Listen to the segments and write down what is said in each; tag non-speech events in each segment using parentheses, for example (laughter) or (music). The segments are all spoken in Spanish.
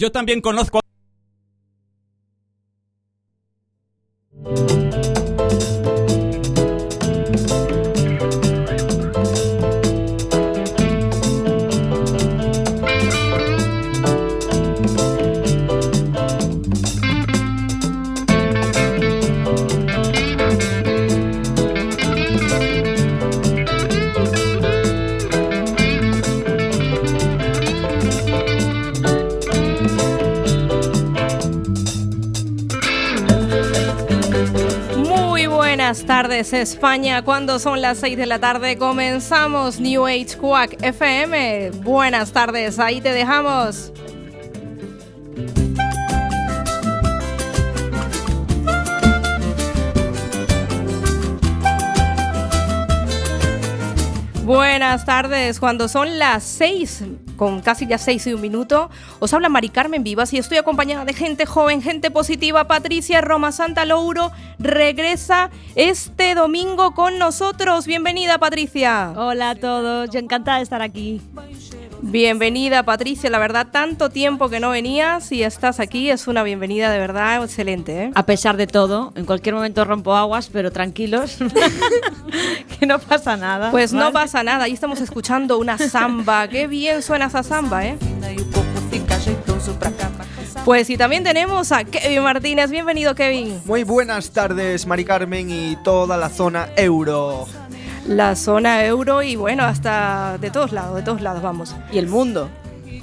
Yo también conozco España, cuando son las 6 de la tarde comenzamos New Age Quack FM. Buenas tardes, ahí te dejamos. Buenas tardes, cuando son las 6, con casi ya 6 y un minuto, os habla Mari Carmen Vivas y estoy acompañada de gente joven, gente positiva. Patricia Roma Santa Louro regresa este domingo con nosotros. Bienvenida, Patricia. Hola a todos, yo encantada de estar aquí. Bienvenida, Patricia. La verdad, tanto tiempo que no venías y estás aquí. Es una bienvenida de verdad excelente. ¿eh? A pesar de todo, en cualquier momento rompo aguas, pero tranquilos, (laughs) que no pasa nada. Pues no pasa nada, ahí estamos escuchando una samba. (laughs) Qué bien suena esa samba, ¿eh? Pues y también tenemos a Kevin Martínez. Bienvenido, Kevin. Muy buenas tardes, Mari Carmen y toda la zona euro. La zona euro y bueno, hasta de todos lados, de todos lados vamos. Y el mundo.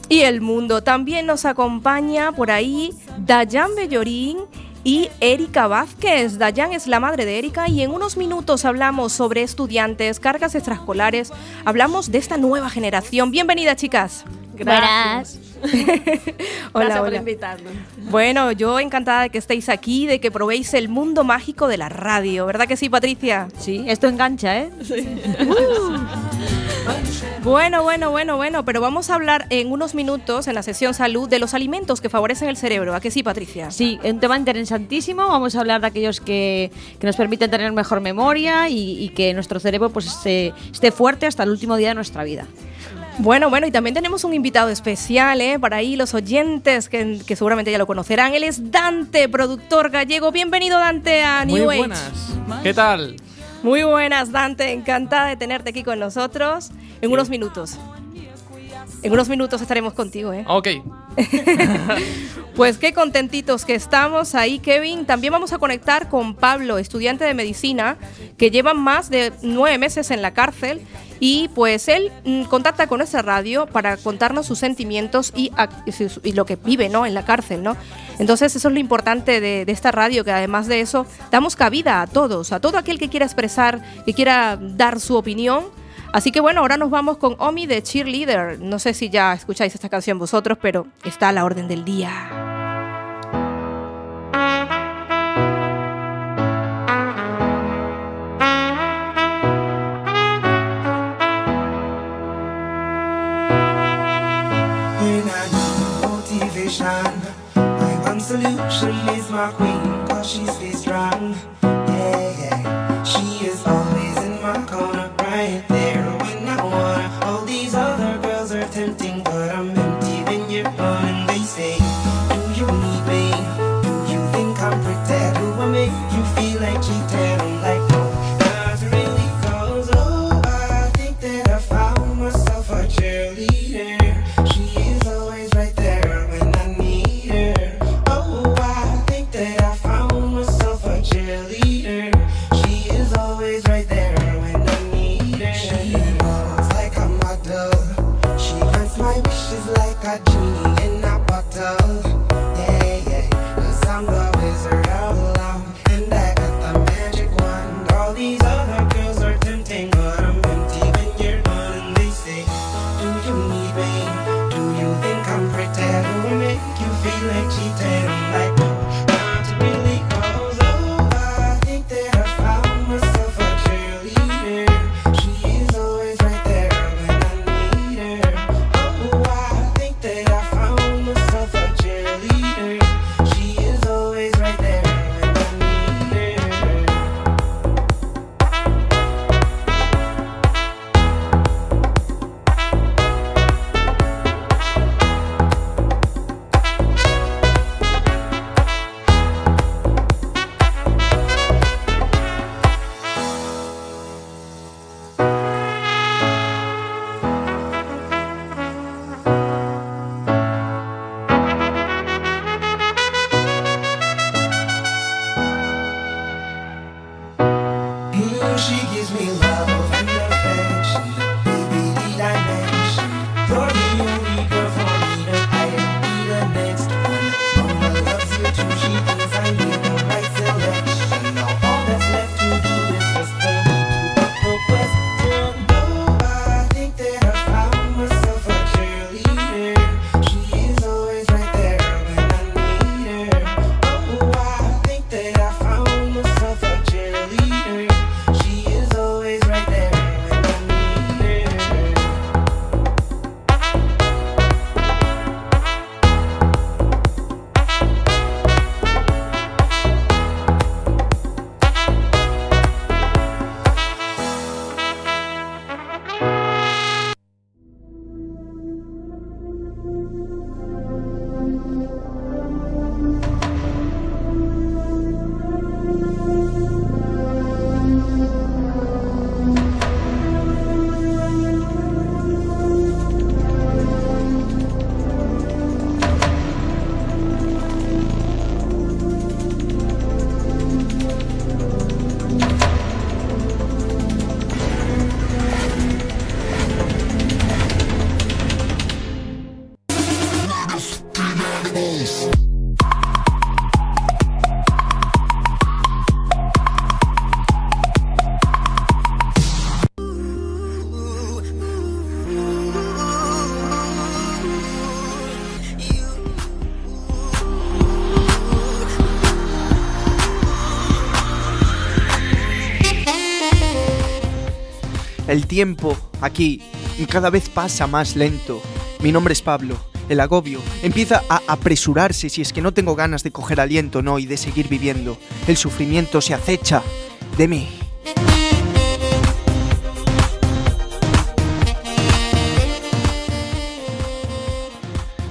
Y el mundo. También nos acompaña por ahí Dayan Bellorín y Erika Vázquez. Dayan es la madre de Erika y en unos minutos hablamos sobre estudiantes, cargas extraescolares, hablamos de esta nueva generación. Bienvenida, chicas. (laughs) Gracias. Hola, Gracias por hola. invitarnos. Bueno, yo encantada de que estéis aquí, de que probéis el mundo mágico de la radio, ¿verdad que sí, Patricia? Sí, esto engancha, ¿eh? (laughs) Bueno, bueno, bueno, bueno, pero vamos a hablar en unos minutos en la sesión salud de los alimentos que favorecen el cerebro, ¿a que sí, Patricia? Sí, un tema interesantísimo. Vamos a hablar de aquellos que, que nos permiten tener mejor memoria y, y que nuestro cerebro pues esté, esté fuerte hasta el último día de nuestra vida. Bueno, bueno, y también tenemos un invitado especial, ¿eh? Para ahí los oyentes que, que seguramente ya lo conocerán. Él es Dante, productor gallego. Bienvenido, Dante, a New Muy Age. buenas. ¿Qué tal? Muy buenas, Dante. Encantada de tenerte aquí con nosotros. En unos minutos. En unos minutos estaremos contigo, ¿eh? Ok. (laughs) Pues qué contentitos que estamos ahí, Kevin. También vamos a conectar con Pablo, estudiante de medicina, que lleva más de nueve meses en la cárcel. Y pues él mm, contacta con esa radio para contarnos sus sentimientos y, lo que vive ¿no? en la cárcel. ¿no? Entonces eso es lo importante de, de esta radio, que además de eso damos cabida a todos, a todo aquel que quiera expresar, que quiera dar su opinión. Así que bueno, ahora nos vamos con Omi de Cheerleader. No sé si ya escucháis esta canción vosotros, pero está a la orden del día. My queen, cause strong. Yeah, yeah. she gives me love. El tiempo aquí cada vez pasa más lento. Mi nombre es Pablo. El agobio empieza a apresurarse si es que no tengo ganas de coger aliento, no, y de seguir viviendo. El sufrimiento se acecha de mí.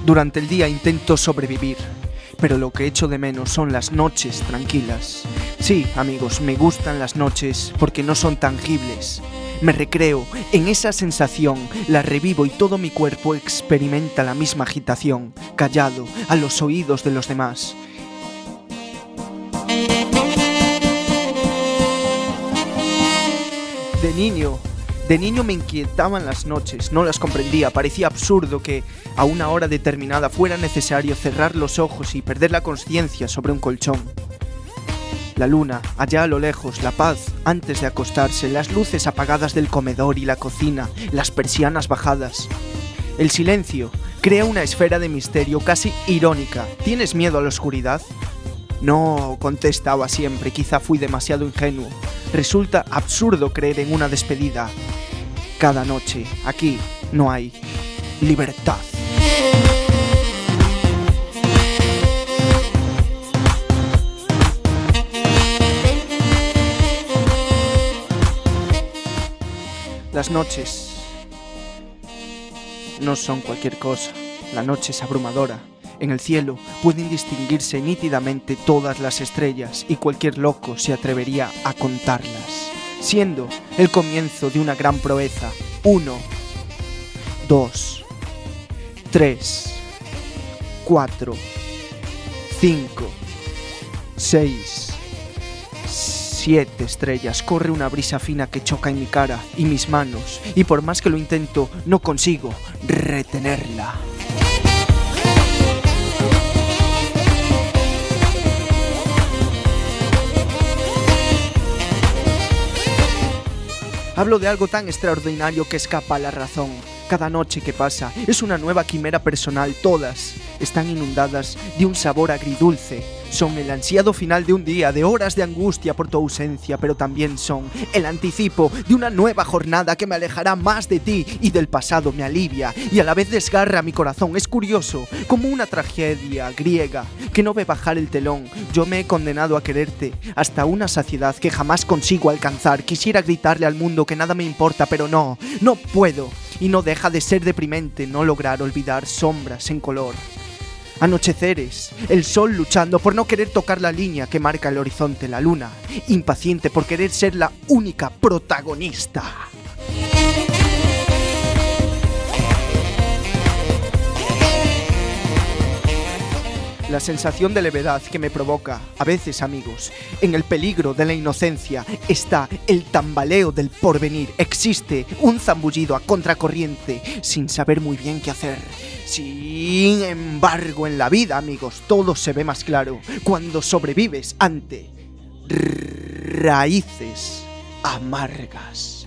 Durante el día intento sobrevivir, pero lo que echo de menos son las noches tranquilas. Sí, amigos, me gustan las noches porque no son tangibles. Me recreo en esa sensación, la revivo y todo mi cuerpo experimenta la misma agitación, callado, a los oídos de los demás. De niño, de niño me inquietaban las noches, no las comprendía, parecía absurdo que a una hora determinada fuera necesario cerrar los ojos y perder la conciencia sobre un colchón. La luna, allá a lo lejos, la paz, antes de acostarse, las luces apagadas del comedor y la cocina, las persianas bajadas. El silencio crea una esfera de misterio casi irónica. ¿Tienes miedo a la oscuridad? No, contestaba siempre, quizá fui demasiado ingenuo. Resulta absurdo creer en una despedida. Cada noche, aquí, no hay libertad. Las noches no son cualquier cosa. La noche es abrumadora. En el cielo pueden distinguirse nítidamente todas las estrellas y cualquier loco se atrevería a contarlas, siendo el comienzo de una gran proeza. Uno, dos, tres, cuatro, cinco, seis, siete estrellas. Corre una brisa fina que choca en mi cara y mis manos, y por más que lo intento, no consigo retenerla. Hablo de algo tan extraordinario que escapa a la razón. Cada noche que pasa es una nueva quimera personal, todas están inundadas de un sabor agridulce. Son el ansiado final de un día, de horas de angustia por tu ausencia, pero también son el anticipo de una nueva jornada que me alejará más de ti y del pasado me alivia y a la vez desgarra mi corazón. Es curioso, como una tragedia griega que no ve bajar el telón. Yo me he condenado a quererte hasta una saciedad que jamás consigo alcanzar. Quisiera gritarle al mundo que nada me importa, pero no, no puedo. Y no deja de ser deprimente no lograr olvidar sombras en color. Anocheceres, el sol luchando por no querer tocar la línea que marca el horizonte, la luna, impaciente por querer ser la única protagonista. La sensación de levedad que me provoca, a veces amigos, en el peligro de la inocencia está el tambaleo del porvenir. Existe un zambullido a contracorriente sin saber muy bien qué hacer. Sin embargo, en la vida, amigos, todo se ve más claro cuando sobrevives ante raíces amargas.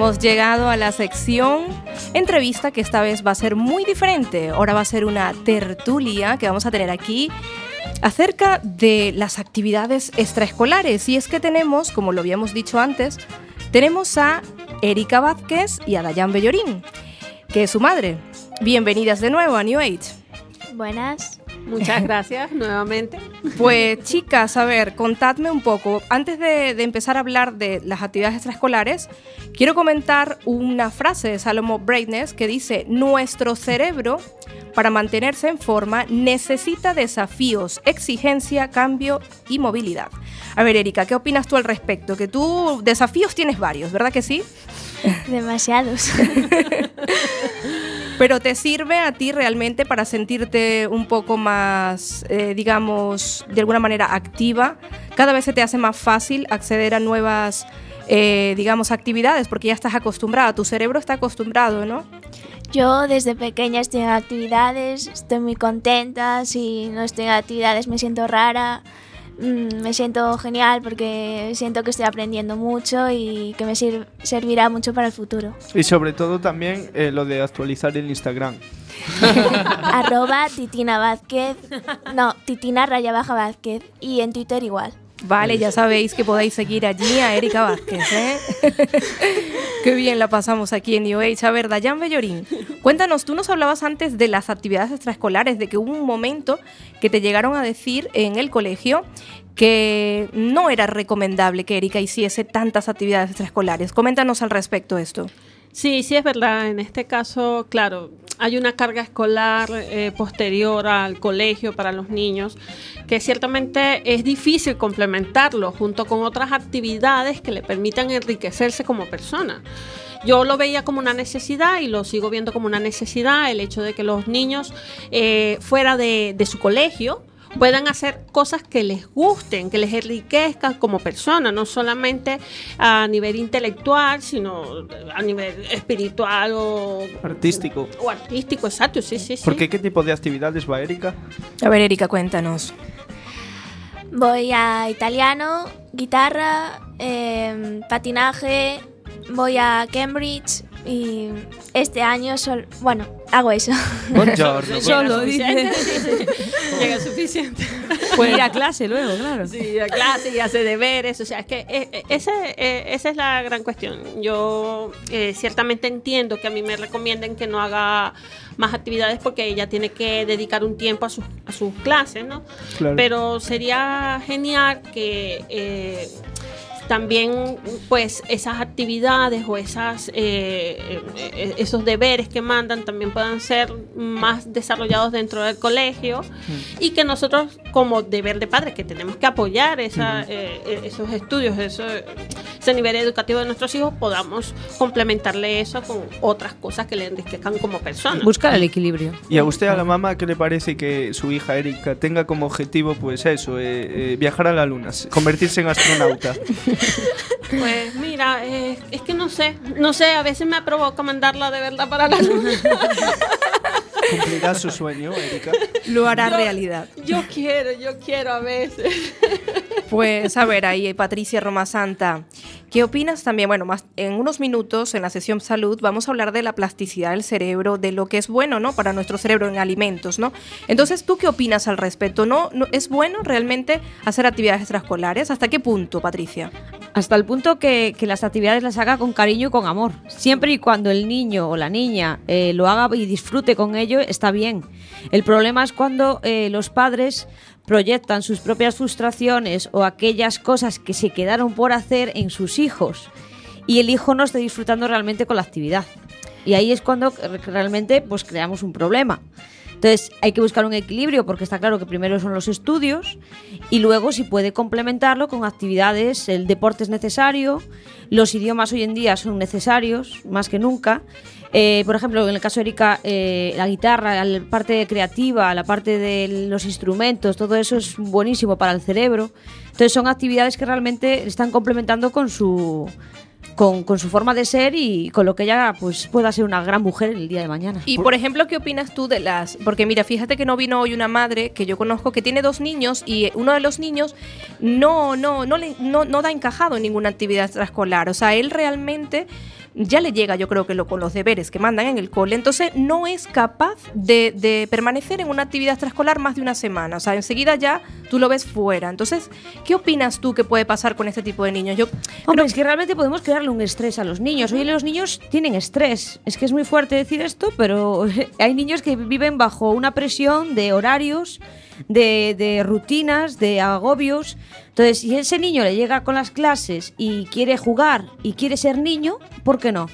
Hemos llegado a la sección entrevista que esta vez va a ser muy diferente. Ahora va a ser una tertulia que vamos a tener aquí acerca de las actividades extraescolares. Y es que tenemos, como lo habíamos dicho antes, tenemos a Erika Vázquez y a Dayan Bellorín, que es su madre. Bienvenidas de nuevo a New Age. Buenas. Muchas (laughs) gracias nuevamente. Pues chicas, a ver, contadme un poco. Antes de, de empezar a hablar de las actividades extraescolares, quiero comentar una frase de Salomo Brightness que dice, nuestro cerebro, para mantenerse en forma, necesita desafíos, exigencia, cambio y movilidad. A ver, Erika, ¿qué opinas tú al respecto? Que tú desafíos tienes varios, ¿verdad que sí? Demasiados. (laughs) Pero te sirve a ti realmente para sentirte un poco más, eh, digamos, de alguna manera activa. Cada vez se te hace más fácil acceder a nuevas, eh, digamos, actividades porque ya estás acostumbrada. Tu cerebro está acostumbrado, ¿no? Yo desde pequeña estoy en actividades, estoy muy contenta. Si no estoy en actividades me siento rara. Mm, Me siento genial porque siento que estoy aprendiendo mucho y que me sir- servirá mucho para el futuro. Y sobre todo también eh, lo de actualizar el Instagram. (laughs) Arroba Titina Vázquez. No, Titina raya baja Vázquez. Y en Twitter igual. Vale, ya sabéis que podéis seguir allí a Erika Vázquez, ¿eh? (laughs) Qué bien la pasamos aquí en New Age. A ver, Dayan Bellorín, cuéntanos, tú nos hablabas antes de las actividades extraescolares, de que hubo un momento que te llegaron a decir en el colegio que no era recomendable que Erika hiciese tantas actividades extraescolares. Coméntanos al respecto esto. Sí, sí es verdad. En este caso, claro, hay una carga escolar eh, posterior al colegio para los niños que ciertamente es difícil complementarlo junto con otras actividades que le permitan enriquecerse como persona. Yo lo veía como una necesidad y lo sigo viendo como una necesidad el hecho de que los niños eh, fuera de, de su colegio puedan hacer cosas que les gusten, que les enriquezcan como personas, no solamente a nivel intelectual, sino a nivel espiritual o Artístico. o artístico, exacto, sí, sí, sí. ¿Por qué? ¿Qué tipo de actividades va Erika? A ver, Erika, cuéntanos. Voy a italiano, guitarra, em, patinaje, voy a Cambridge y este año sol bueno, hago eso. Buongiorno. (laughs) Llega Solo, sí. (laughs) Llega suficiente. Puede ir a clase luego, claro. Sí, a clase y hace deberes, o sea, es que eh, eh, ese, eh, esa es la gran cuestión. Yo eh, ciertamente entiendo que a mí me recomienden que no haga más actividades porque ella tiene que dedicar un tiempo a sus, a sus clases, ¿no? Claro. Pero sería genial que eh, también pues esas actividades o esas eh, eh, esos deberes que mandan también puedan ser más desarrollados dentro del colegio y que nosotros como deber de padres que tenemos que apoyar esa, eh, eh, esos estudios eso- ese nivel educativo de nuestros hijos podamos complementarle eso con otras cosas que le enriquezcan como persona Buscar el equilibrio. ¿Y a usted, a la mamá, qué le parece que su hija Erika tenga como objetivo, pues eso, eh, eh, viajar a la luna, convertirse en astronauta? (laughs) Pues mira, eh, es que no sé, no sé, a veces me provoca mandarla de verdad para la luna. (laughs) ¿Cumplirá su sueño, Erika? Lo hará Yo- realidad. Yo quiero, yo quiero a veces. (laughs) Pues a ver, ahí Patricia Roma Santa, ¿qué opinas también? Bueno, más en unos minutos en la sesión salud vamos a hablar de la plasticidad del cerebro, de lo que es bueno, ¿no? Para nuestro cerebro en alimentos, ¿no? Entonces, ¿tú qué opinas al respecto? ¿No, no es bueno realmente hacer actividades extraescolares? ¿Hasta qué punto, Patricia? Hasta el punto que, las actividades las haga con cariño y con amor. Siempre y cuando el niño o la niña eh, lo haga y disfrute con ello, está bien. El problema es cuando eh, los padres proyectan sus propias frustraciones o aquellas cosas que se quedaron por hacer en sus hijos y el hijo no está disfrutando realmente con la actividad. Y ahí es cuando eh, realmente pues, creamos un problema. Entonces hay que buscar un equilibrio porque está claro que primero son los estudios y luego si puede complementarlo con actividades, el deporte es necesario, los idiomas hoy en día son necesarios más que nunca. Eh, por ejemplo, en el caso de Erika, eh, la guitarra, la parte creativa, la parte de los instrumentos, todo eso es buenísimo para el cerebro. Entonces son actividades que realmente están complementando con su, con, con su forma de ser y con lo que ella pues, pueda ser una gran mujer el día de mañana. Y por ejemplo, ¿qué opinas tú de las...? Porque mira, fíjate que no vino hoy una madre que yo conozco que tiene dos niños y uno de los niños no, no, no, le, no, no da encajado en ninguna actividad extraescolar. O sea, él realmente ya le llega, yo creo que lo, con los deberes que mandan en el cole, entonces no es capaz de, de permanecer en una actividad extraescolar más de una semana. O sea, enseguida ya tú lo ves fuera. Entonces, ¿qué opinas tú que puede pasar con este tipo de niños? Yo Hombre, es que realmente podemos crearle un estrés a los niños. Hoy los niños tienen estrés. Es que es muy fuerte decir esto, pero (laughs) hay niños que viven bajo una presión de horarios, de, de rutinas, de agobios. Entonces, si ese niño le llega con las clases y quiere jugar y quiere ser niño, ¿por qué no?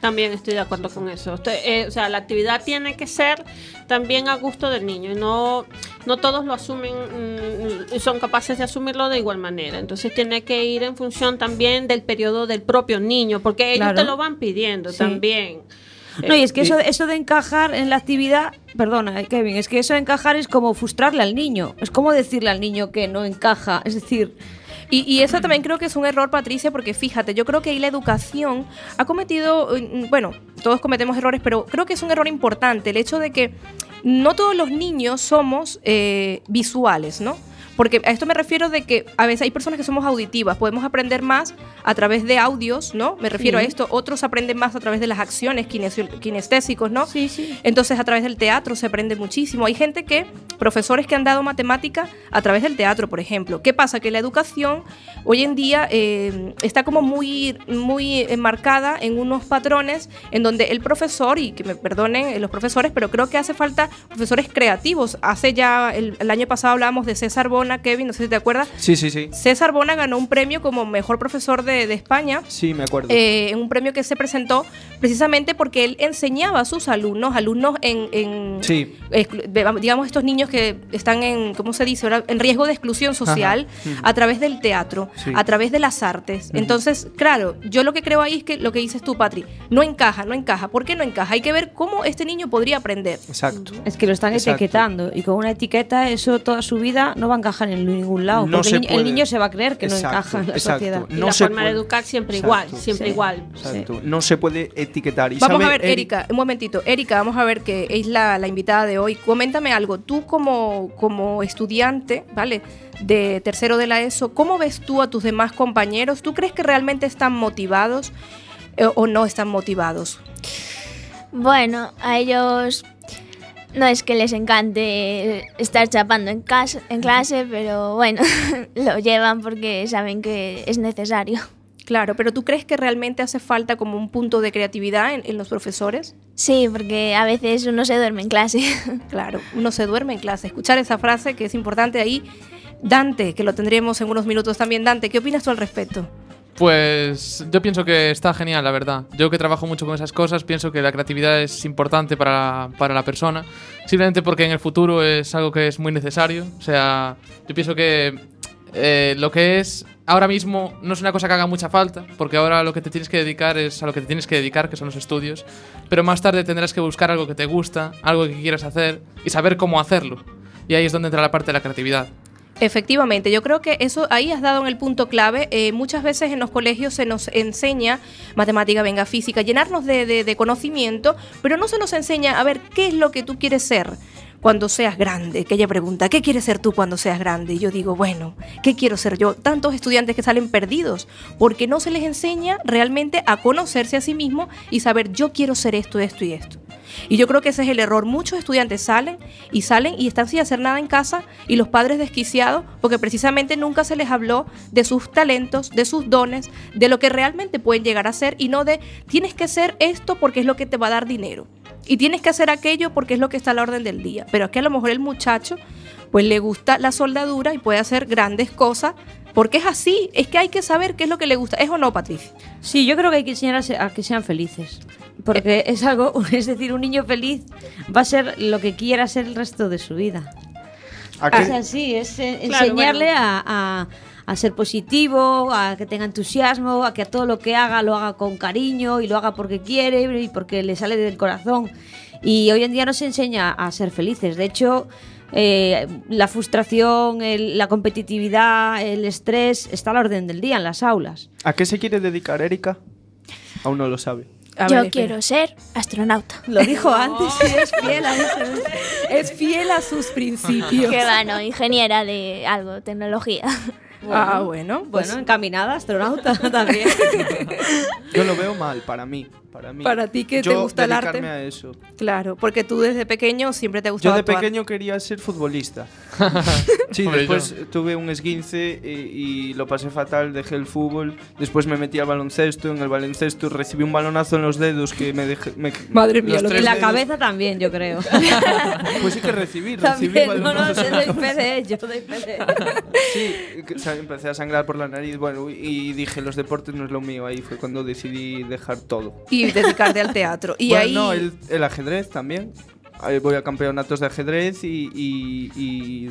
También estoy de acuerdo con eso. Estoy- eh, o sea, la actividad tiene que ser también a gusto del niño y no, no todos lo asumen mm, y son capaces de asumirlo de igual manera. Entonces tiene que ir en función también del periodo del propio niño, porque ellos Claro. te lo van pidiendo Sí. también. No, y es que eso, eso de encajar en la actividad, perdona, eh, Kevin, es que eso de encajar es como frustrarle al niño. Es como decirle al niño que no encaja. Es decir, Y, y eso también creo que es un error, Patricia, porque fíjate, yo creo que ahí la educación ha cometido, mm, bueno, todos cometemos errores, pero creo que es un error importante el hecho de que no todos los niños somos eh, visuales, ¿no? Porque a esto me refiero de que a veces hay personas que somos auditivas, podemos aprender más a través de audios, ¿no? Me refiero a esto, otros aprenden más a través de las acciones kinestésicos, ¿no? Sí, sí. Entonces a través del teatro se aprende muchísimo. Hay gente que, profesores que han dado matemática a través del teatro, por ejemplo. ¿Qué pasa? Que la educación hoy en día eh, está como muy, muy enmarcada en unos patrones en donde el profesor, y que me perdonen eh, los profesores, pero creo que hace falta profesores creativos. Hace ya, el, el año pasado hablábamos de César Bona, Kevin, no sé si te acuerdas. Sí, sí, sí. César Bona ganó un premio como mejor profesor de, de España Sí, me acuerdo. eh, en un premio que se presentó precisamente porque él enseñaba a sus alumnos, alumnos en, en- Sí. digamos estos niños que están en, ¿cómo se dice? En riesgo de exclusión social Ujú. a través del teatro, Sí. a través de las artes. Entonces, claro, yo lo que creo ahí es que lo que dices tú, Patri, no encaja, no encaja. ¿Por qué no encaja? Hay que ver cómo este niño podría aprender. Exacto. es que lo están Exacto. etiquetando. Y con una etiqueta, eso toda su vida no va a encajar en ningún lado. No porque el, puede. niño se va a creer que Exacto, no encaja en la exacto. sociedad. Y No la se forma de puede. educar siempre Exacto. igual, siempre Sí. igual. Exacto. No se puede etiquetar. Y Vamos sabe, a ver, Eri- Erika, un momentito. Erika, vamos a ver que es la, la invitada de hoy. Coméntame algo. Tú como, como estudiante, ¿vale? De tercero de la ESO, ¿cómo ves tú a tus demás compañeros? ¿Tú crees que realmente están motivados eh, o no están motivados? Bueno, a ellos no es que les encante estar chapando en, casa, en clase, pero bueno, (laughs) lo llevan porque saben que es necesario. Claro, pero ¿tú crees que realmente hace falta como un punto de creatividad en, en los profesores? Sí, porque a veces uno se duerme en clase. (laughs) Claro, uno se duerme en clase. Escuchar esa frase que es importante ahí. Dante, que lo tendremos en unos minutos también. Dante, ¿qué opinas tú al respecto? Pues yo pienso que está genial, la verdad. Yo que trabajo mucho con esas cosas, pienso que la creatividad es importante para, para la persona, simplemente porque en el futuro es algo que es muy necesario. O sea, yo pienso que eh, lo que es ahora mismo no es una cosa que haga mucha falta, porque ahora lo que te tienes que dedicar es a lo que te tienes que dedicar, que son los estudios, pero más tarde tendrás que buscar algo que te gusta, algo que quieras hacer y saber cómo hacerlo. Y ahí es donde entra la parte de la creatividad. Efectivamente, yo creo que eso ahí has dado en el punto clave. Eh, muchas veces en los colegios se nos enseña matemática, venga, física, llenarnos de, conocimiento, pero no se nos enseña a ver qué es lo que tú quieres ser cuando seas grande. Que ella pregunta, ¿qué quieres ser tú cuando seas grande? Y yo digo, bueno, ¿qué quiero ser yo? Tantos estudiantes que salen perdidos porque no se les enseña realmente a conocerse a sí mismos y saber, yo quiero ser esto, esto y esto. Y yo creo que ese es el error. Muchos estudiantes salen y salen y están sin hacer nada en casa y los padres desquiciados porque precisamente nunca se les habló de sus talentos, de sus dones, de lo que realmente pueden llegar a ser y no de tienes que hacer esto porque es lo que te va a dar dinero. Y tienes que hacer aquello porque es lo que está a la orden del día. Pero es que a lo mejor el muchacho pues le gusta la soldadura y puede hacer grandes cosas porque es así. Es que hay que saber qué es lo que le gusta. ¿Es o no, Patricia? Sí, yo creo que hay que enseñar a, que sean felices. Porque es algo, (laughs) es decir, un niño feliz va a ser lo que quiera ser el resto de su vida. Es así, es eh, Claro, enseñarle bueno. a, a- a ser positivo, a que tenga entusiasmo, a que a todo lo que haga lo haga con cariño y lo haga porque quiere y porque le sale del corazón. Y hoy en día no se enseña a ser felices. De hecho, eh, la frustración, el- la competitividad, el estrés está a la orden del día en las aulas. ¿A qué se quiere dedicar Erika? Aún no lo sabe. A Yo ver, quiero ser astronauta. Lo dijo antes y (laughs) es fiel a eso. Es fiel a sus principios. Que va, no, ingeniera de algo, tecnología. ah, bueno. Pues Bueno, encaminada, astronauta (laughs) también. Yo lo veo mal, para mí. Para, mí. Para ti que te Yo gusta el arte. a eso. Claro, porque tú desde pequeño siempre te Yo gustaba de actuar. pequeño quería ser futbolista. (laughs) Sí, Hombre, después tuve un esguince y, y lo pasé fatal, dejé el fútbol, después me metí al baloncesto, en el baloncesto recibí un balonazo en los dedos que me dejé... me- (laughs) Madre mía, lo tres En la dedos- cabeza también, yo creo. (laughs) Pues sí que recibí, recibí también, no, no, yo doy fe cabeza. de ello, doy fe de ello. Sí, que, o sea, empecé a sangrar por la nariz, bueno, y dije, los deportes no es lo mío, ahí fue cuando decidí dejar todo. Y dedicarte al teatro. Y Bueno, ahí. no, el, el ajedrez también. Voy a campeonatos de ajedrez y... Y, y,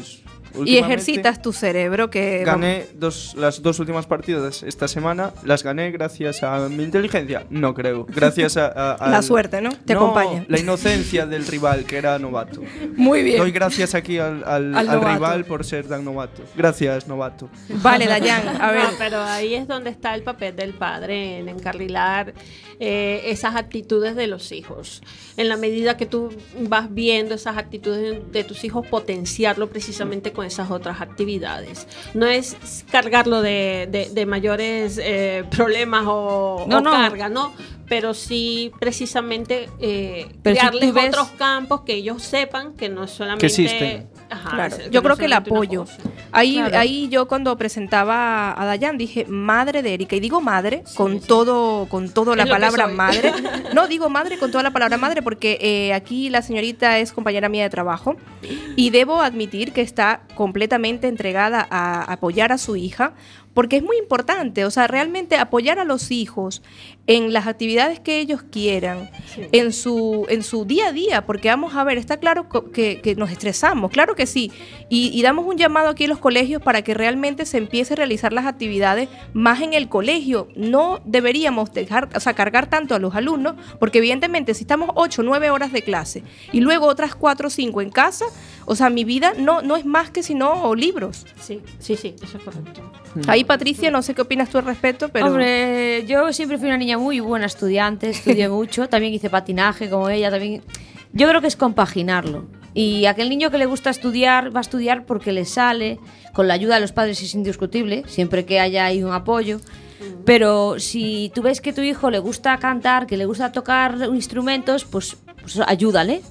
y ejercitas tu cerebro que. Gané dos, las dos últimas partidas esta semana, las gané gracias a mi inteligencia. No creo. Gracias a... a- (laughs) La al- suerte, ¿no? Te No, acompaña. La inocencia del rival, que era novato. Muy bien. Doy gracias aquí al, al- Al rival por ser tan novato. Gracias, novato. Vale, Dayan, a (laughs) ver. No, pero ahí es donde está el papel del padre en encarrilar eh, esas actitudes de los hijos. En la medida que tú vas viendo esas actitudes de tus hijos, potenciarlo precisamente con esas otras actividades. No es cargarlo de, de- de mayores eh, problemas o, No, o no. carga, ¿no? Pero sí precisamente eh, si crearles ves- otros campos que ellos sepan que no es solamente... existen. Ajá, Claro, es- yo creo que el apoyo. Ahí, Claro. ahí yo cuando presentaba a Dayan dije madre de Erika y digo madre con todo con toda la palabra madre. (laughs) No digo madre con toda la palabra madre porque eh, aquí la señorita es compañera mía de trabajo y debo admitir que está completamente entregada a apoyar a su hija porque es muy importante, o sea, realmente apoyar a los hijos en las actividades que ellos quieran, en, su, en su día a día, porque vamos a ver, está claro que, que nos estresamos, claro que sí, y, y damos un llamado aquí a los colegios para que realmente se empiece a realizar las actividades más en el colegio. No deberíamos dejar, o sea, cargar tanto a los alumnos, porque evidentemente si estamos 8 o 9 horas de clase y luego otras 4 o 5 en casa, o sea, mi vida no, no es más que sino libros. Sí, sí, sí, eso es correcto. Ahí, Patricia, no sé qué opinas tú al respecto, pero... Hombre, yo siempre fui una niña muy buena estudiante, estudié (laughs) mucho, también hice patinaje como ella, también... Yo creo que es compaginarlo. Y aquel niño que le gusta estudiar, va a estudiar porque le sale, con la ayuda de los padres es indiscutible, siempre que haya ahí un apoyo. Pero si tú ves que tu hijo le gusta cantar, que le gusta tocar instrumentos, pues, pues ayúdale.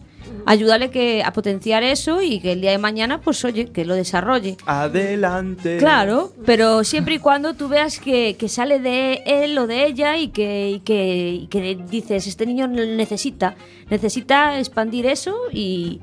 Ayúdale que, a potenciar eso y que el día de mañana, pues oye, que lo desarrolle. Adelante. Claro, pero siempre y cuando tú veas que, que sale de él o de ella y que, y que, y que dices, este niño necesita, necesita expandir eso y,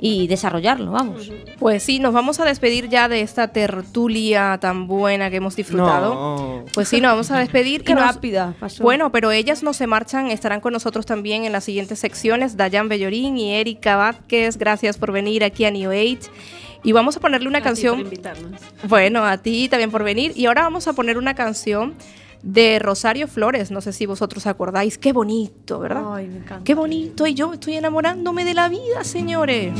y desarrollarlo, vamos. Pues sí, nos vamos a despedir ya de esta tertulia tan buena que hemos disfrutado. No. Pues sí, nos vamos a despedir. (laughs) Qué y nos- rápida pasó. Bueno, pero ellas no se marchan, estarán con nosotros también en las siguientes secciones. Dayan Bellorín y Erika Vázquez, gracias por venir aquí a New Age. Y vamos a ponerle una A ti por canción. invitarnos. Bueno, a ti también por venir. Y ahora vamos a poner una canción de Rosario Flores. No sé si vosotros acordáis. Qué bonito, ¿verdad? Ay, me encanta. Qué bonito. Y yo estoy enamorándome de la vida, señores.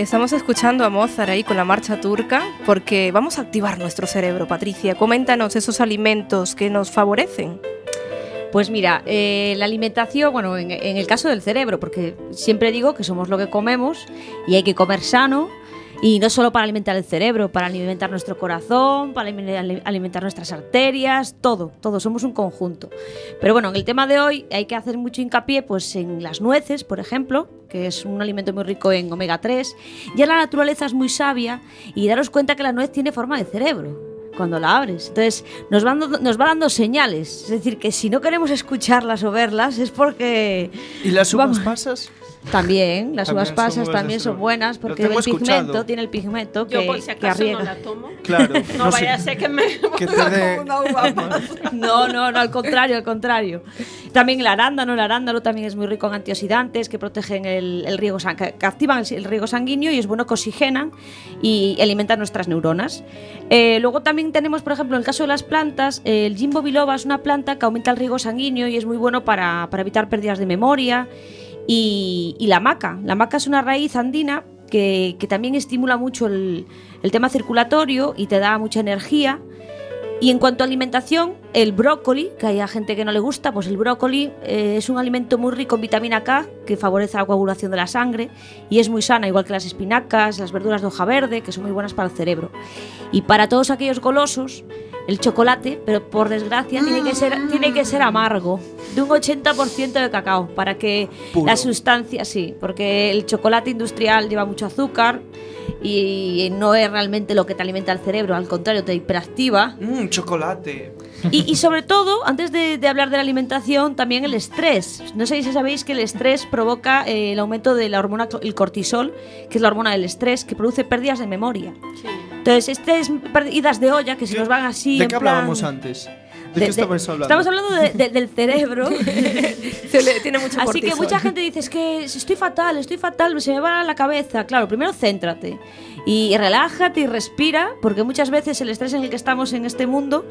Estamos escuchando a Mozart ahí con la marcha turca porque vamos a activar nuestro cerebro. Patricia, coméntanos esos alimentos que nos favorecen. Pues mira, eh, la alimentación, bueno, en, en el caso del cerebro, porque siempre digo que somos lo que comemos y hay que comer sano. Y no solo para alimentar el cerebro, para alimentar nuestro corazón, para alime- alimentar nuestras arterias, todo, todo, somos un conjunto. Pero bueno, en el tema de hoy hay que hacer mucho hincapié pues, en las nueces, por ejemplo, que es un alimento muy rico en omega 3. Ya la naturaleza es muy sabia y daros cuenta que la nuez tiene forma de cerebro cuando la abres. Entonces nos, van nos va dando señales. Es decir, que si no queremos escucharlas o verlas es porque... ¿Y las uvas pasas? También, las También uvas pasas también son buenas porque el pigmento, tiene el pigmento que, Yo por si que acaso no la tomo. Claro. (laughs) No, no sé. vaya a ser que me Que te una uva (laughs) pasa. No, no, no, al contrario, al contrario. También el arándano, el arándano también es muy rico en antioxidantes que protegen el, el riego que, activan el, riego sanguíneo y es bueno que oxigenan y alimentan nuestras neuronas. Eh, luego también tenemos, por ejemplo, en el caso de las plantas, el Jimbo biloba es una planta que aumenta el riego sanguíneo y es muy bueno para, para evitar pérdidas de memoria. Y, la maca. La maca es una raíz andina que, que también estimula mucho el, el tema circulatorio y te da mucha energía. Y en cuanto a alimentación, el brócoli, que hay gente que no le gusta, pues el brócoli eh, es un alimento muy rico en vitamina K que favorece la coagulación de la sangre y es muy sana, igual que las espinacas, las verduras de hoja verde, que son muy buenas para el cerebro. Y para todos aquellos golosos, el chocolate, pero por desgracia tiene que ser, tiene que ser amargo, de un 80% de cacao, para que Puro. la sustancia, sí, porque el chocolate industrial lleva mucho azúcar y no es realmente lo que te alimenta el cerebro, al contrario, te hiperactiva. Mmm, chocolate. Y, y sobre todo, antes de, de hablar de la alimentación, también el estrés. No sé si sabéis que el estrés provoca eh, el aumento de la hormona, el cortisol, que es la hormona del estrés, que produce pérdidas de memoria. Sí. Entonces, estas pérdidas de olla que se ¿Qué- nos van así. ¿De en qué plan- hablábamos antes? ¿De, de- qué de- estabas hablando? Estamos hablando de- de- del cerebro. (laughs) Se le tiene mucho Así que mucha gente dice, es que estoy fatal, estoy fatal, se me va la cabeza. Claro, primero céntrate y relájate y respira, porque muchas veces el estrés en el que estamos en este mundo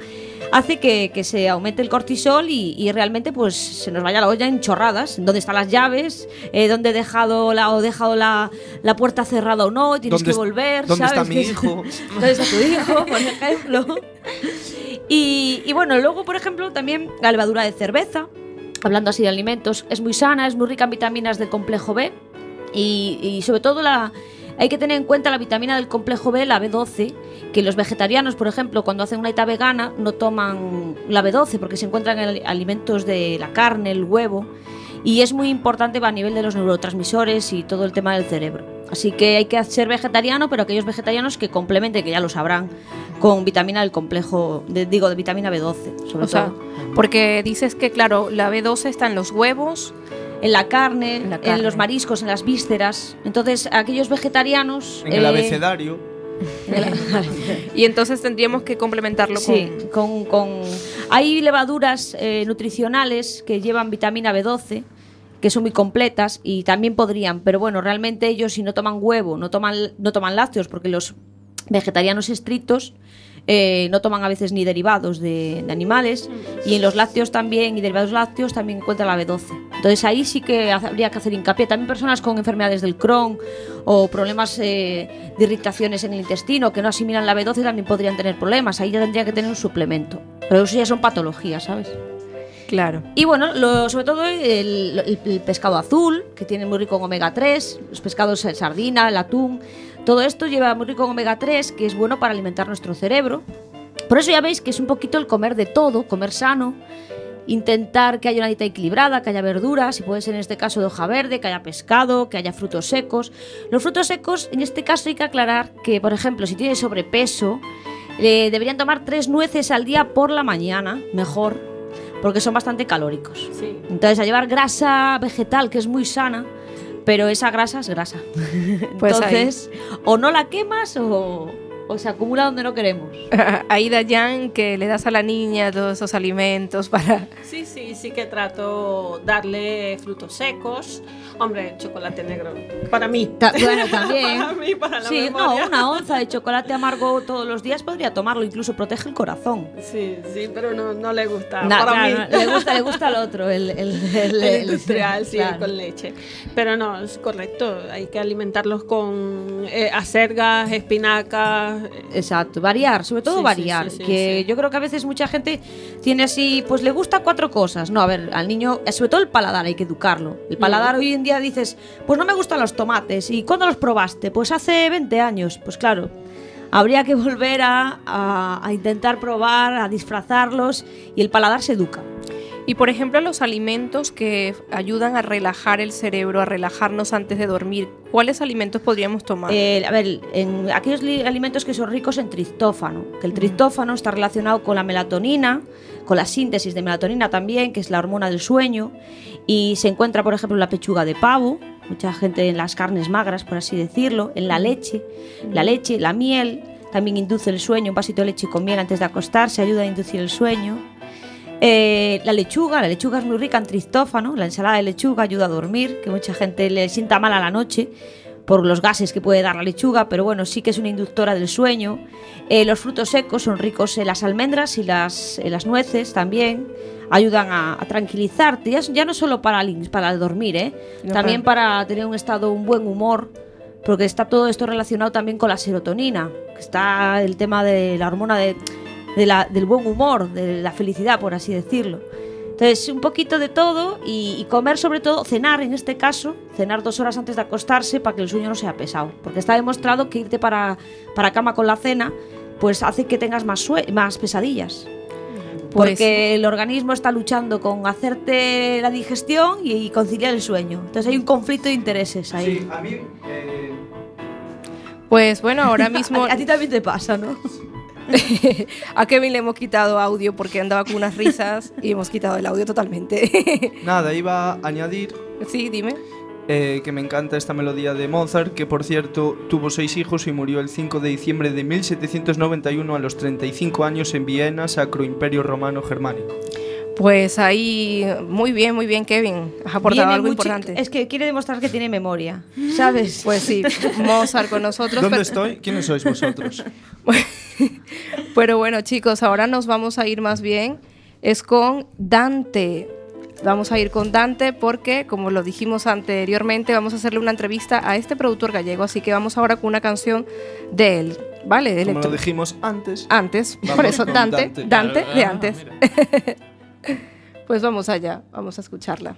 hace que, que se aumente el cortisol y, y realmente pues se nos vaya la olla en chorradas. ¿Dónde están las llaves? Eh, ¿Dónde he dejado la, o dejado la, la puerta cerrada o no? Tienes ¿Dónde que volver. dónde ¿sabes? está mi hijo? (laughs) ¿Dónde está tu hijo, por ejemplo? (laughs) Y, y bueno, luego, por ejemplo, también la levadura de cerveza, hablando así de alimentos, es muy sana, es muy rica en vitaminas del complejo B y, sobre todo la, hay que tener en cuenta la vitamina del complejo B, la B12, que los vegetarianos, por ejemplo, cuando hacen una dieta vegana no toman la B12 porque se encuentran en ali- alimentos de la carne, el huevo y es muy importante a nivel de los neurotransmisores y todo el tema del cerebro. Así que hay que ser vegetariano, pero aquellos vegetarianos que complementen, que ya lo sabrán, con vitamina del complejo, de- digo, de vitamina B12, sobre O sea, todo. porque dices que, claro, la B12 está en los huevos. En la, carne, En la en carne. los mariscos, en las vísceras. Entonces, aquellos vegetarianos... En el eh, (laughs) abecedario. Y entonces tendríamos que complementarlo Sí, con... con, con- hay levaduras eh, nutricionales que llevan vitamina B12 que son muy completas y también podrían, pero bueno, realmente ellos si no toman huevo, no toman, no toman lácteos, porque los vegetarianos estrictos eh, no toman a veces ni derivados de, animales y en los lácteos también y derivados lácteos también encuentra la B12. Entonces ahí sí que habría que hacer hincapié. También personas con enfermedades del Crohn o problemas eh, de irritaciones en el intestino que no asimilan la B12 también podrían tener problemas. Ahí ya tendría que tener un suplemento. Pero eso ya son patologías, ¿sabes? Claro. Y bueno, lo- sobre todo el, pescado azul, que tiene muy rico en omega 3, los pescados eh, sardina, el atún, todo esto lleva muy rico en omega 3, que es bueno para alimentar nuestro cerebro. Por eso ya veis que es un poquito el comer de todo, comer sano, intentar que haya una dieta equilibrada, que haya verduras, y puede ser en este caso de hoja verde, que haya pescado, que haya frutos secos. Los frutos secos, en este caso hay que aclarar que, por ejemplo, si tienes sobrepeso, eh, deberían tomar tres nueces al día por la mañana, mejor, porque son bastante calóricos. Sí. Entonces, a llevar grasa vegetal, que es muy sana, pero esa grasa es grasa. (laughs) Pues ahí. Entonces, o no la quemas o, o se acumula donde no queremos. (laughs) Ahí Dayan que le das a la niña todos esos alimentos para... Sí, sí, sí que trato darle frutos secos Hombre, chocolate negro. Para mí. Ta- bueno, también. (laughs) Para mí, para la sí, no, memoria. una onza de chocolate amargo todos los días podría tomarlo, incluso protege el corazón. Sí, sí, pero no, no le gusta. Para claro, mí. no, le gusta, le gusta el otro, el, (laughs) el, el- El industrial, sí, claro. con leche. Pero no, es correcto. Hay que alimentarlos con eh, acelgas, espinacas. eh, Exacto, variar, sobre todo Sí, variar. sí, sí, que yo creo que a veces mucha gente tiene así, pues le gusta cuatro cosas. No, a ver, al niño, sobre todo el paladar, hay que educarlo. El paladar hoy en día dices, pues no me gustan los tomates. ¿Y cuándo los probaste? Pues hace 20 años. Pues claro, habría que volver a, a- a intentar probar, a disfrazarlos y el paladar se educa. Y por ejemplo, los alimentos que ayudan a relajar el cerebro, a relajarnos antes de dormir, ¿cuáles alimentos podríamos tomar? Eh, a ver, en aquellos li- alimentos que son ricos en triptófano, que el triptófano está relacionado con la melatonina, con la síntesis de melatonina también, que es la hormona del sueño, y se encuentra, por ejemplo, en la pechuga de pavo, mucha gente en las carnes magras, por así decirlo, en la leche, la leche, la miel, también induce el sueño, un vasito de leche con miel antes de acostarse ayuda a inducir el sueño. Eh, la lechuga, la lechuga es muy rica en triptófano, la ensalada de lechuga ayuda a dormir, que mucha gente le sienta mal a la noche por los gases que puede dar la lechuga, pero bueno, sí que es una inductora del sueño. Eh, los frutos secos son ricos en las almendras y las, en las nueces también, ayudan a, a tranquilizarte, ya, ya no solo para, el- para dormir, ¿eh? No, también para tener un estado, un buen humor, porque está todo esto relacionado también con la serotonina, que está el tema de la hormona de, de la- del buen humor, de la felicidad, por así decirlo. Entonces, un poquito de todo y, y comer sobre todo, cenar en este caso, cenar dos horas antes de acostarse para que el sueño no sea pesado. Porque está demostrado que irte para, para cama con la cena, pues hace que tengas más, sue- más pesadillas. Pues- Porque el organismo está luchando con hacerte la digestión y, y conciliar el sueño. Entonces hay un conflicto de intereses ahí. Sí, a mí. eh, Pues bueno, ahora mismo A, (laughs) a ti también te pasa, ¿no? (laughs) a Kevin le hemos quitado audio porque andaba con unas risas y hemos quitado el audio totalmente. (laughs) nada, iba a añadir sí, dime. eh, que me encanta esta melodía de Mozart, que por cierto tuvo seis hijos y murió el 5 de diciembre de 1791 a los 35 años en Viena, Sacro Imperio Romano Germánico. Pues ahí, muy bien, muy bien, Kevin. Has aportado Viene algo mucho- importante. Es que quiere demostrar que tiene memoria, ¿sabes? Pues sí, (laughs) Mozart con nosotros. ¿Dónde pero- estoy? ¿Quiénes sois vosotros? (laughs) Pero bueno, chicos, ahora nos vamos a ir más bien. Es con Dante. Vamos a ir con Dante porque, como lo dijimos anteriormente, vamos a hacerle una entrevista a este productor gallego. Así que vamos ahora con una canción de él, ¿vale? De Como lo dijimos antes. Antes, Vamos por eso Dante, Dante. Dante, Claro, de ah, antes. mira. (laughs) Pues vamos allá, vamos a escucharla.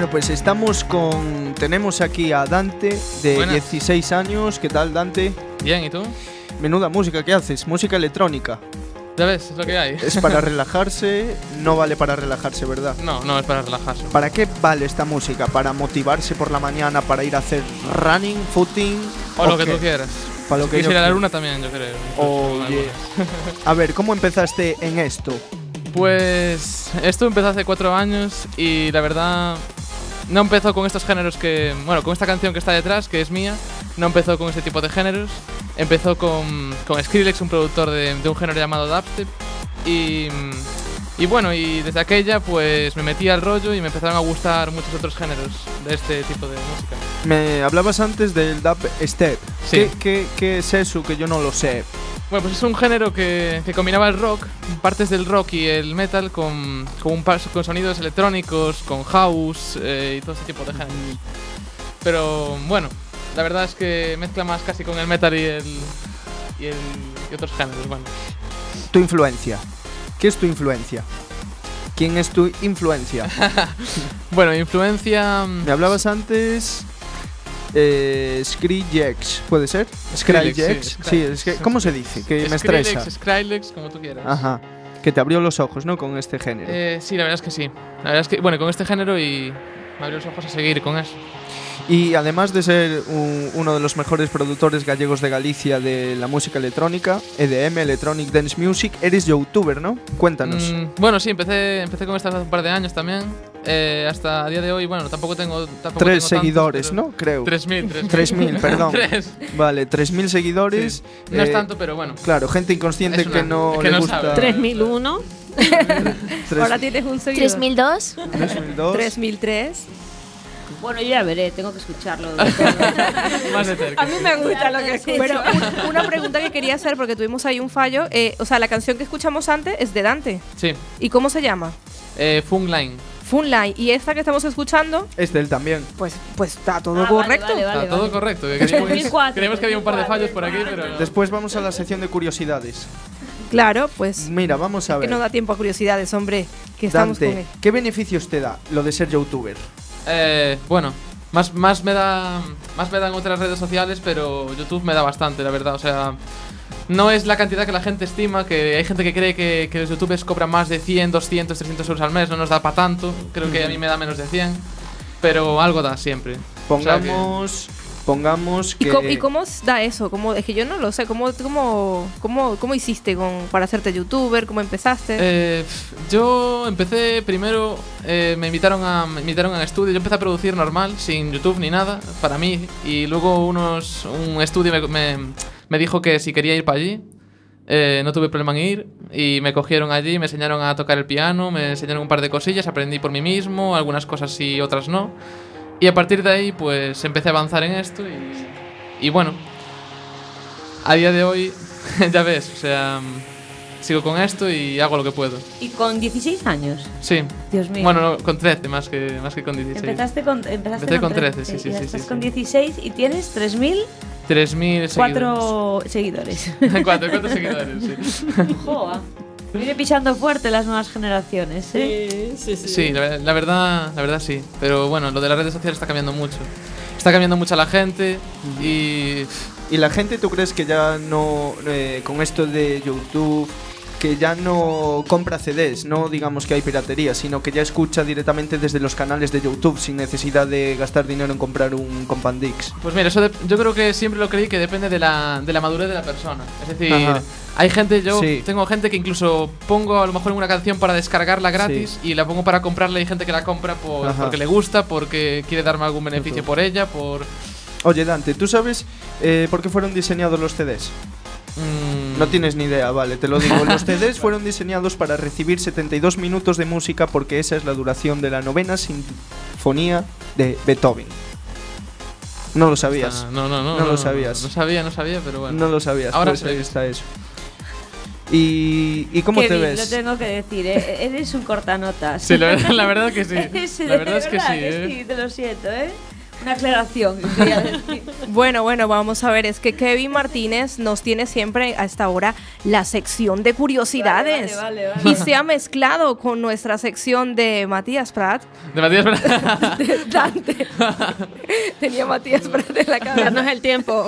Bueno, pues estamos con. Tenemos aquí a Dante, de Buenas. 16 años. ¿Qué tal, Dante? Bien, ¿y tú? Menuda música que haces, música electrónica. Ya ves, es lo que hay. Es para (laughs) relajarse, no vale para relajarse, ¿verdad? No, no es para relajarse. ¿Para qué vale esta música? ¿Para motivarse por la mañana, para ir a hacer running, footing? O lo que qué? tú quieras. Para lo Si que quieres yo ir a la luna también, yo creo. Oye. Algunas. (laughs) A ver, ¿cómo empezaste en esto? Pues esto empezó hace cuatro años y la verdad no empezó con estos géneros que, bueno, con esta canción que está detrás, que es mía, no empezó con este tipo de géneros. Empezó con, con Skrillex, un productor de, de un género llamado dubstep. Y, y bueno, y desde aquella pues me metí al rollo y me empezaron a gustar muchos otros géneros de este tipo de música. Me hablabas antes del dub step. Sí. ¿Qué, qué, qué es eso que yo no lo sé? Bueno, pues es un género que, que combinaba el rock, partes del rock y el metal con, con, un con sonidos electrónicos, con house eh, y todo ese tipo de géneros. Pero bueno, la verdad es que mezcla más casi con el metal y el y, el, y otros géneros. Bueno, Tu influencia. ¿Qué es tu influencia? ¿Quién es tu influencia? (laughs) bueno influencia. mm, Me hablabas antes. Eh, Skrillex, ¿puede ser? Skrillex, sí, Skrillex. Sí, es que, ¿cómo se dice? Que me estresa. Skrillex, Skrillex, como tú quieras. Ajá. Que te abrió los ojos, ¿no? Con este género. Eh, sí, la verdad es que sí. La verdad es que, bueno, con este género y me abrió los ojos a seguir con eso. Y además de ser un- uno de los mejores productores gallegos de Galicia de la música electrónica, EDM, Electronic Dance Music, eres youtuber, ¿no? Cuéntanos. Mm, bueno, sí, empecé, empecé con esto hace un par de años también. Eh, hasta el día de hoy, bueno, tampoco tengo. Tampoco Tres tengo tantos, seguidores, pero- ¿no? Creo. 3.000, 3.000, (laughs) perdón. Tres. Vale, 3.000 seguidores. Sí. No es eh, tanto, pero bueno. Claro, gente inconsciente Es una- que no que le no gusta. sabe. 3001. Tres- (laughs) Ahora tienes un seguidor. 3002. 3002. 3003. Bueno, yo ya veré, tengo que escucharlo. (laughs) (laughs) Más de cerca. A mí me gusta lo que escucho. Pero un- una pregunta que quería hacer, porque tuvimos ahí un fallo. eh, o sea, la canción que escuchamos antes es de Dante. Sí. ¿Y cómo se llama? Eh, Fungline. Funline. Y esta que estamos escuchando, Es de él también. pues, pues está todo Ah, correcto. vale, vale. Está todo correcto. que Creíamos, 2004, (laughs) creíamos que había un par de 2004. fallos por aquí, pero. Después vamos a la sección de curiosidades. Claro, pues Mira, vamos a que ver. no da tiempo a curiosidades, hombre. Que estamos con él. ¿qué beneficios te da lo de ser youtuber? Eh, bueno, más, más, me da, más me dan otras redes sociales, pero YouTube me da bastante, la verdad. O sea, no es la cantidad que la gente estima, que hay gente que cree que, que los youtubers cobran más de 100, 200, 300 euros al mes, no nos da para tanto. Creo que a mí me da menos de 100, pero algo da siempre. O sea que- Pongamos, pongamos ¿Y, que co- y cómo da eso? ¿Cómo, es que yo no lo sé. ¿Cómo, cómo, cómo, cómo hiciste con, para hacerte youtuber? ¿Cómo empezaste? Eh, yo empecé primero, eh, me invitaron a me invitaron al estudio, yo empecé a producir normal, sin YouTube ni nada, para mí, y luego unos un estudio me, me- me dijo que si quería ir para allí, eh, no tuve problema en ir, y me cogieron allí, me enseñaron a tocar el piano, me enseñaron un par de cosillas, aprendí por mí mismo, algunas cosas sí, otras no, y a partir de ahí pues empecé a avanzar en esto, y, y bueno, a día de hoy, (laughs) ya ves, o sea, sigo con esto y hago lo que puedo. y con 16 años. Sí. Dios mío. Bueno, no, con 13 más que, más que con 16. Empezaste con, empezaste Empecé con 13, sí, sí, y ya sí, estás sí, con sí. 16 y tienes 3.000 3.000 seguidores. cuatro seguidores. (laughs) cuatro, cuatro seguidores, sí. (laughs) Joa. Viene pisando fuerte las nuevas generaciones, ¿eh? Sí, sí, sí. Sí, la, la verdad, la verdad sí. Pero bueno, lo de las redes sociales está cambiando mucho. Está cambiando mucho a la gente y... y la gente tú crees que ya no eh, con esto de YouTube que ya no compra CDs, no digamos que hay piratería, sino que ya escucha directamente desde los canales de YouTube sin necesidad de gastar dinero en comprar un Compandix. Pues mira, eso de- yo creo que siempre lo creí que depende de la, de la madurez de la persona. Es decir, Ajá. hay gente, yo Sí. tengo gente que incluso pongo a lo mejor una canción para descargarla gratis y la pongo para comprarla y hay gente que la compra por, porque le gusta, porque quiere darme algún beneficio por ella, por... Oye Dante, ¿tú sabes eh, por qué fueron diseñados los CDs? Mm, No tienes ni idea, vale, te lo digo. (laughs) Los CDs fueron diseñados para recibir 72 minutos de música porque esa es la duración de la novena sinfonía de Beethoven. No lo sabías. Ah, no, no, no. No lo sabías. No sabía, no sabía, pero bueno. No lo sabías. Ahora pues sé. ahí está eso. ¿Y, y cómo te ves? Lo tengo que decir, ¿eh? eres un cortanotas. Sí, la, verdad- la verdad que sí. (laughs) La verdad es que sí, ¿eh? sí, te lo siento, ¿eh? Una aclaración. (laughs) decir. Bueno, bueno, vamos a ver, es que Kevin Martínez nos tiene siempre a esta hora la sección de curiosidades. Vale, vale, vale, Y se ha mezclado con nuestra sección de Matías Prat. De Matías Prat. (laughs) de Dante. (laughs) Tenía Matías Prat en la Ya cabeza. no es el tiempo.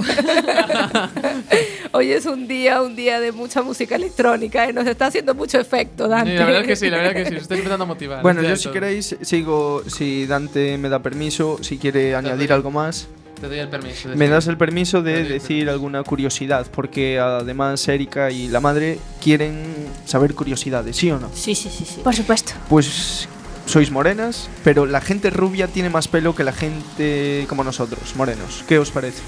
Hoy es un día, un día de mucha música electrónica, ¿eh? nos está haciendo mucho efecto, Dante. Sí, la verdad es que sí, la verdad es que sí. Estoy empezando a motivar. Bueno, yo si todo. queréis sigo, si Dante me da permiso, si quiere añadir doy. algo más. Te doy el permiso. de Me decir. das el permiso de decir alguna curiosidad, porque además Erika y la madre quieren saber curiosidades, ¿sí o no? Sí, sí, sí, sí. Por supuesto. Pues sois morenas, pero la gente rubia tiene más pelo que la gente como nosotros, morenos. ¿Qué os parece?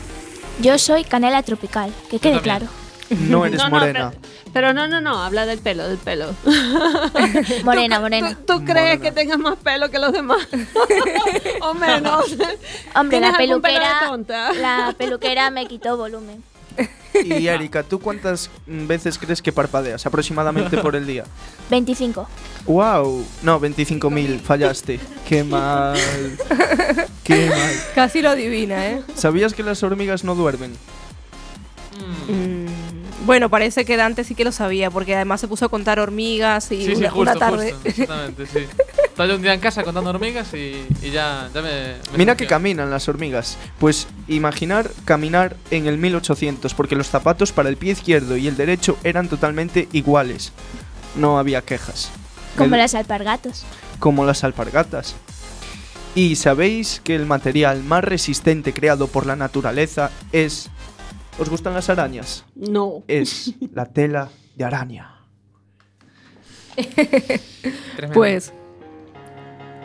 Yo soy canela tropical, que quede claro. No eres No, no, morena. pero, pero no, no, no, habla del pelo, del pelo. (laughs) Morena, ¿Tú, morena. tú crees Morena. que tengas más pelo que los demás? (laughs) o menos. Hombre, la ¿Tienes algún pelo de peluquera, la peluquera me quitó volumen. Y Erika, ¿tú cuántas veces crees que parpadeas aproximadamente por el día? 25. ¡Wow! No, 25.000, fallaste. ¡Qué mal! ¡Qué mal! Casi lo adivina, ¿eh? ¿Sabías que las hormigas no duermen? Mm, Bueno, parece que Dante sí que lo sabía, porque además se puso a contar hormigas y Sí, sí, una, justo, una tarde. justo. Exactamente, sí. Estaba yo un día en casa contando hormigas y, y ya, ya me. me Mira que caminan las hormigas. Pues imaginar caminar en el 1800, porque los zapatos para el pie izquierdo y el derecho eran totalmente iguales. No había quejas. Como El- las alpargatos. como las alpargatas. Y sabéis que el material más resistente creado por la naturaleza es... ¿Os gustan las arañas? No. Es la tela de araña. Tremendo. Pues.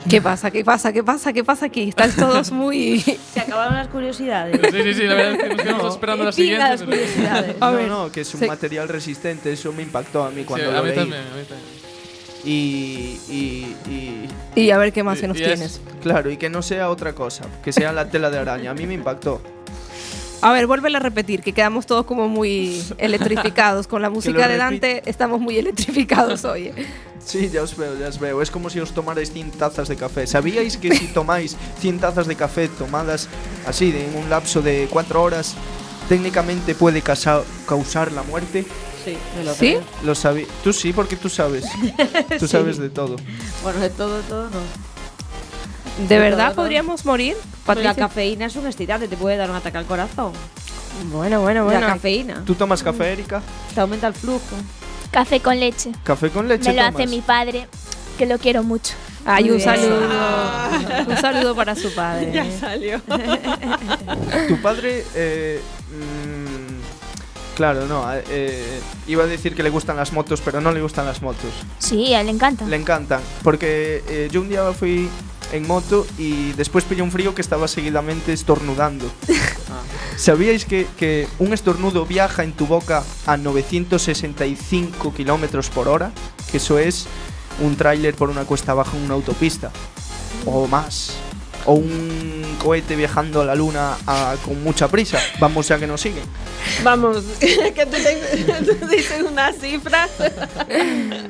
¿Qué pasa? ¿Qué pasa? ¿Qué pasa? ¿Qué pasa aquí? Estáis todos muy. (laughs) Se acabaron las curiosidades. Sí, sí, sí, la verdad es que nos quedamos esperando la siguiente. las curiosidades. A no, ver, no, que es un se- material resistente, eso me impactó a mí Sí, cuando a lo mí leí. también, a mí también. Y, y, y- Y a ver qué más Y- se nos y es- tienes. Claro, y que no sea otra cosa, que sea la tela de araña. A mí me impactó. A ver, vuélvela a repetir, que quedamos todos como muy (laughs) electrificados. Con la música de Dante estamos muy electrificados hoy. ¿eh? Sí, ya os veo, ya os veo. Es como si os tomarais 100 tazas de café. ¿Sabíais que si (laughs) tomáis 100 tazas de café tomadas así de- en un lapso de 4 horas, técnicamente puede causa- causar la muerte? Sí, me lo ¿Sí? creo. Lo sabí. Tú sí, porque tú sabes. (laughs) Tú Sí. sabes de todo. Bueno, de todo, todo no. ¿De Sí, verdad todo, todo. podríamos morir? La cafeína es un excitante, te puede dar un ataque al corazón. Bueno, bueno, bueno. La cafeína ¿Tú tomas café, Erika? te aumenta el flujo. Café con leche. ¿Café con leche Me lo tomas? hace mi padre, que lo quiero mucho. Ay, un saludo. Un saludo para su padre. (laughs) Ya salió. Tu padre... eh, mm, claro, no. eh, iba a decir que le gustan las motos, pero no le gustan las motos. Sí, a él le encanta. Le encantan. Porque eh, yo un día fui en moto y después pillé un frío que estaba seguidamente estornudando. (laughs) ¿Sabíais que, que un estornudo viaja en tu boca a 965 kilómetros por hora? Que eso es un tráiler por una cuesta abajo en una autopista. O más. O un cohete viajando a la luna a- con mucha prisa. Vamos ya que nos siguen. Vamos, (laughs) que tú, te- tú (laughs) dices una cifra.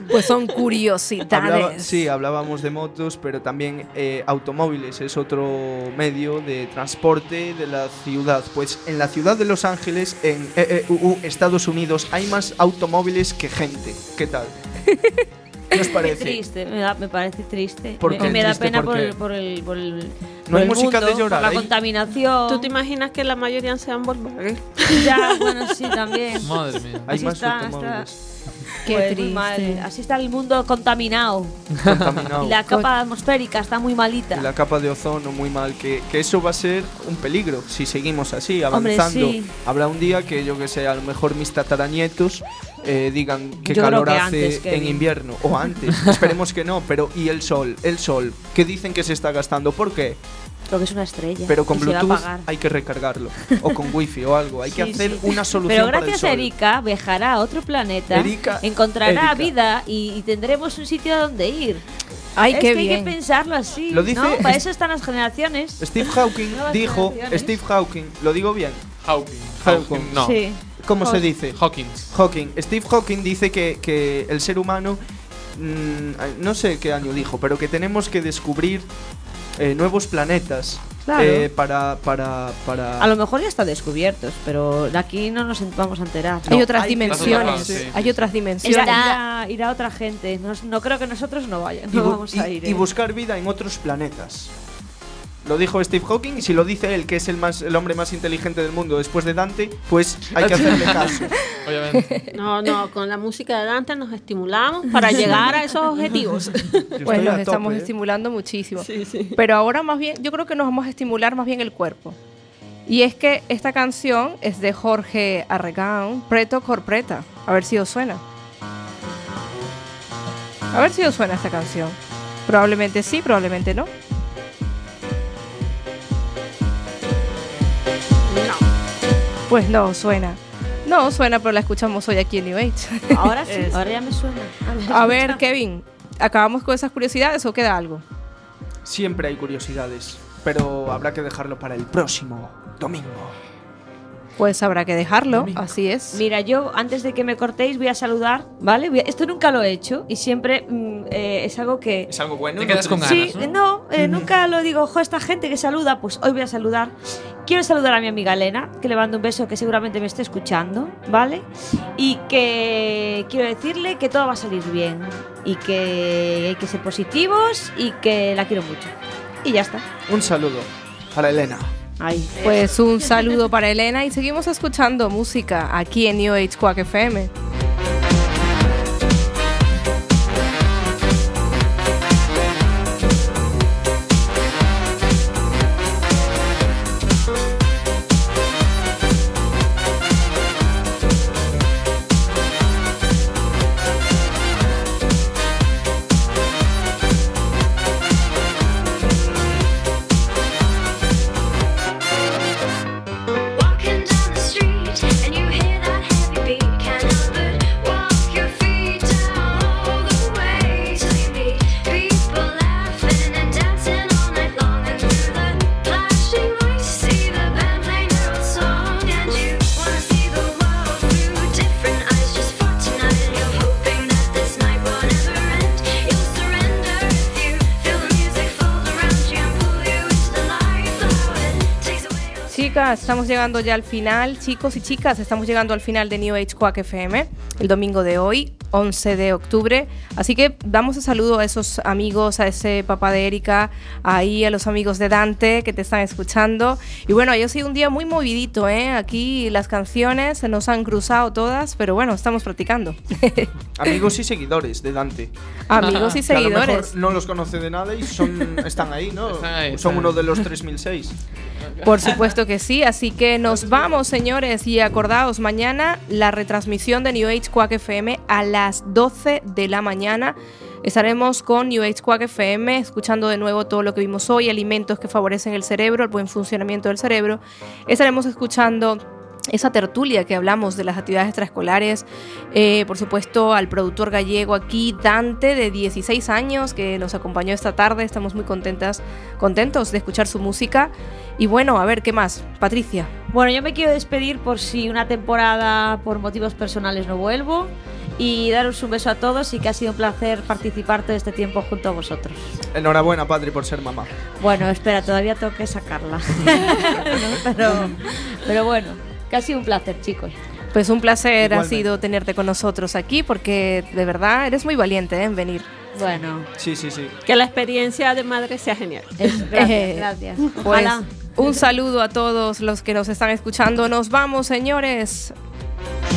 Pues son curiosidades. Hablaba- sí, hablábamos de motos, pero también eh, automóviles es otro medio de transporte de la ciudad. Pues en la ciudad de Los Ángeles, en EEUU, Estados Unidos, hay más automóviles que gente. ¿Qué tal? (laughs) ¿Qué os (laughs) parece? triste, me, da- me parece triste. ¿Por me, qué me da triste? pena ¿Por por, el, por el por el No hay el música de mundo, llorar, por la contaminación. ¿Tú te imaginas que la mayoría sean Volkswagen? Ya, bueno, sí, también. Madre mía. Hay Así más está, automóviles Qué Pues muy mal. Así está el mundo contaminado. contaminados. (laughs) Y la capa atmosférica está muy malita. Y la capa de ozono muy mal, que, que eso va a ser un peligro si seguimos así, Hombre, avanzando. sí. Habrá un día que yo que sé, a lo mejor mis tataranietos eh, digan qué Yo calor que hace antes, en invierno, o antes, (laughs) esperemos que no, pero ¿y el sol? El sol, ¿qué dicen que se está gastando? ¿Por qué? Porque es una estrella. Pero con a Bluetooth hay que recargarlo, o con (laughs) wifi o algo, hay que hacer sí. una solución Pero para el gracias sol. a Erika viajará a otro planeta, Erika- encontrará Erika. vida y, y tendremos un sitio donde ir. Ay, es qué que hay que pensarlo así. Lo dice- ¿no? Para es- eso están las generaciones. Steve Hawking dijo. Steve Hawking, ¿lo digo bien? Hawking. Hawking. No. Sí. ¿Cómo se dice? Hawkins. Hawking. Steve Hawking dice que, que el ser humano, mm, no sé qué año dijo, pero que tenemos que descubrir eh, nuevos planetas Claro. eh, para, para, para... A lo mejor ya está descubiertos, pero de aquí no nos vamos a enterar. hay otras hay- dimensiones. Sí, sí. Hay otras dimensiones. Irá, irá, irá otra gente. Nos- no creo que nosotros no vayan. y, No bu- vamos y- a ir. y ¿eh? buscar vida en otros planetas. Lo dijo Steve Hawking y si lo dice él, que es el, más, el hombre más inteligente del mundo después de Dante, pues hay que hacerle (laughs) caso. Obviamente. No, no, con la música de Dante nos estimulamos para llegar a esos objetivos. Pues nos estamos ¿eh? estimulando muchísimo. Sí, sí. Pero ahora más bien, yo creo que nos vamos a estimular más bien el cuerpo. Y es que esta canción es de Jorge Arregán, Preto Corpreta. A ver si os suena. A ver si os suena esta canción. Probablemente sí, probablemente no. Pues no, suena. No, suena, pero la escuchamos hoy aquí en New Age. Ahora sí, (laughs) ahora ya me suena. A ver, Kevin, ¿acabamos con esas curiosidades o queda algo? Siempre hay curiosidades, pero habrá que dejarlo para el próximo domingo. Pues habrá que dejarlo, así es. Mira, yo antes de que me cortéis voy a saludar, ¿vale? A- esto nunca lo he hecho y siempre mm, eh, es algo que... Es algo bueno. Te no quedas con ganas. Sí, ¿no? eh, no, eh, nunca lo digo, ojo, esta gente que saluda, pues hoy voy a saludar. Quiero saludar a mi amiga Elena, que le mando un beso que seguramente me esté escuchando, ¿vale? Y que quiero decirle que todo va a salir bien y que hay que ser positivos y que la quiero mucho. Y ya está. Un saludo para Elena. Pues un saludo para Elena y seguimos escuchando música aquí en New Age Quack FM. Chicas, estamos llegando ya al final. Chicos y chicas, estamos llegando al final de New Age Quack FM, el domingo de hoy, 11 de octubre. Así que damos un saludo a esos amigos, a ese papá de Erika, ahí a los amigos de Dante que te están escuchando. Y bueno, hoy ha sido un día muy movidito, ¿eh? Aquí las canciones se nos han cruzado todas, pero bueno, estamos practicando. (laughs) Amigos y seguidores de Dante. amigos y Que a lo mejor seguidores. no los conoce de nada y son, están ahí, ¿no? Están ahí, son están uno de los 3006. Por supuesto que sí, así que nos vamos, señores, y acordaos, mañana la retransmisión de New Age Quack FM a las 12 de la mañana. Estaremos con New Age Quack FM, escuchando de nuevo todo lo que vimos hoy, alimentos que favorecen el cerebro, el buen funcionamiento del cerebro. Estaremos escuchando esa tertulia que hablamos de las actividades extraescolares, eh, por supuesto al productor gallego aquí, Dante, de 16 años, que nos acompañó esta tarde, estamos muy contentas, contentos de escuchar su música. Y bueno, a ver, ¿qué más? Patricia. Bueno, yo me quiero despedir por si una temporada por motivos personales no vuelvo y daros un beso a todos y que ha sido un placer participar todo este tiempo junto a vosotros. Enhorabuena, Patri, por ser mamá. Bueno, espera, todavía tengo que sacarla. No, (laughs) (laughs) pero, pero bueno, que ha sido un placer, chicos. Pues un placer ha sido tenerte con nosotros aquí, porque de verdad eres muy valiente ¿eh? en venir. Bueno, Sí, sí, sí. Que la experiencia de madre sea genial. es- gracias, (laughs) Eh, gracias. Pues Ojalá. un saludo a todos los que nos están escuchando. Nos vamos, señores.